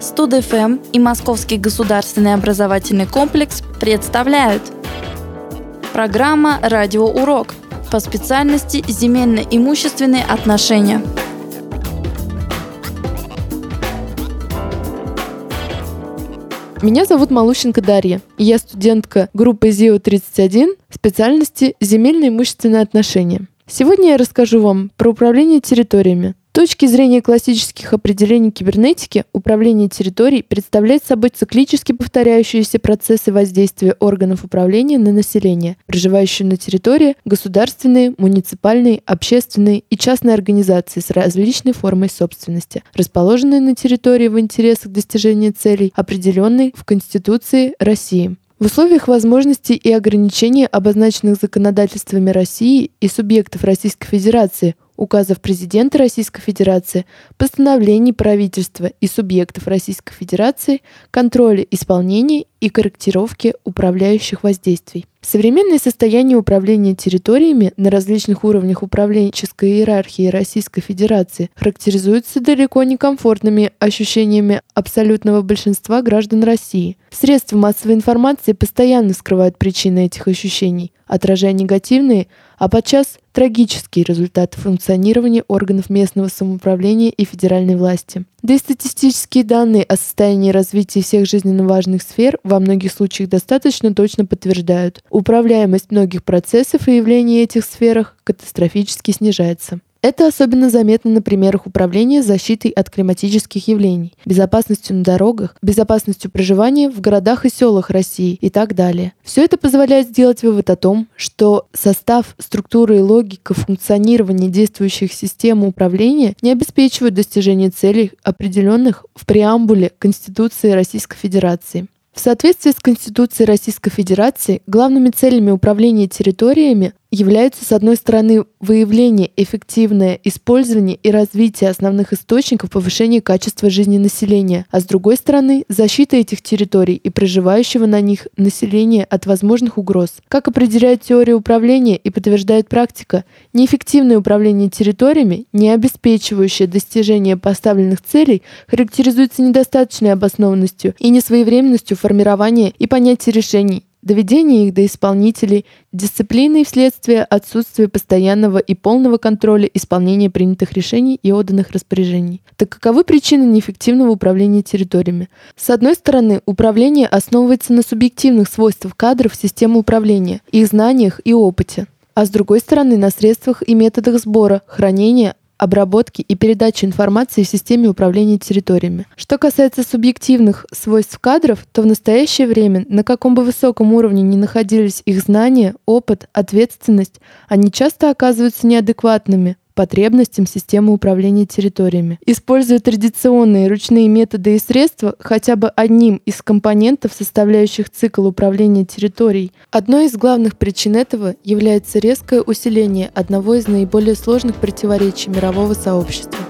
Студ-ФМ и Московский государственный образовательный комплекс представляют Программа «Радиоурок» по специальности «Земельно-имущественные отношения». Меня зовут Малущенко Дарья, и я студентка группы ЗИО-31 специальности «Земельно имущественные отношения». Сегодня я расскажу вам про управление территориями, точки зрения классических определений кибернетики, управление территорией представляет собой циклически повторяющиеся процессы воздействия органов управления на население, проживающие на территории, государственные, муниципальные, общественные и частные организации с различной формой собственности, расположенные на территории в интересах достижения целей, определенной в Конституции России. В условиях возможностей и ограничений, обозначенных законодательствами России и субъектов Российской Федерации, указов президента Российской Федерации, постановлений правительства и субъектов Российской Федерации, контроля исполнения и корректировки управляющих воздействий. Современное состояние управления территориями на различных уровнях управленческой иерархии Российской Федерации характеризуется далеко не комфортными ощущениями абсолютного большинства граждан России. Средства массовой информации постоянно скрывают причины этих ощущений, отражая негативные, а подчас трагические результаты функционирования органов местного самоуправления и федеральной власти. Да и статистические данные о состоянии развития всех жизненно важных сфер во многих случаях достаточно точно подтверждают. Управляемость многих процессов и явлений в этих сферах катастрофически снижается. Это особенно заметно на примерах управления защитой от климатических явлений, безопасностью на дорогах, безопасностью проживания в городах и селах России и так далее. Все это позволяет сделать вывод о том, что состав, структура и логика функционирования действующих систем управления не обеспечивают достижение целей, определенных в преамбуле Конституции Российской Федерации. В соответствии с Конституцией Российской Федерации главными целями управления территориями являются, с одной стороны, выявление, эффективное использование и развитие основных источников повышения качества жизни населения, а с другой стороны, защита этих территорий и проживающего на них населения от возможных угроз. Как определяет теория управления и подтверждает практика, неэффективное управление территориями, не обеспечивающее достижение поставленных целей, характеризуется недостаточной обоснованностью и несвоевременностью формирования и понятия решений, доведение их до исполнителей, дисциплины и вследствие отсутствия постоянного и полного контроля исполнения принятых решений и отданных распоряжений. Так каковы причины неэффективного управления территориями? С одной стороны, управление основывается на субъективных свойствах кадров системы управления, их знаниях и опыте а с другой стороны на средствах и методах сбора, хранения, обработки и передачи информации в системе управления территориями. Что касается субъективных свойств кадров, то в настоящее время, на каком бы высоком уровне ни находились их знания, опыт, ответственность, они часто оказываются неадекватными, потребностям системы управления территориями. Используя традиционные ручные методы и средства хотя бы одним из компонентов, составляющих цикл управления территорией, одной из главных причин этого является резкое усиление одного из наиболее сложных противоречий мирового сообщества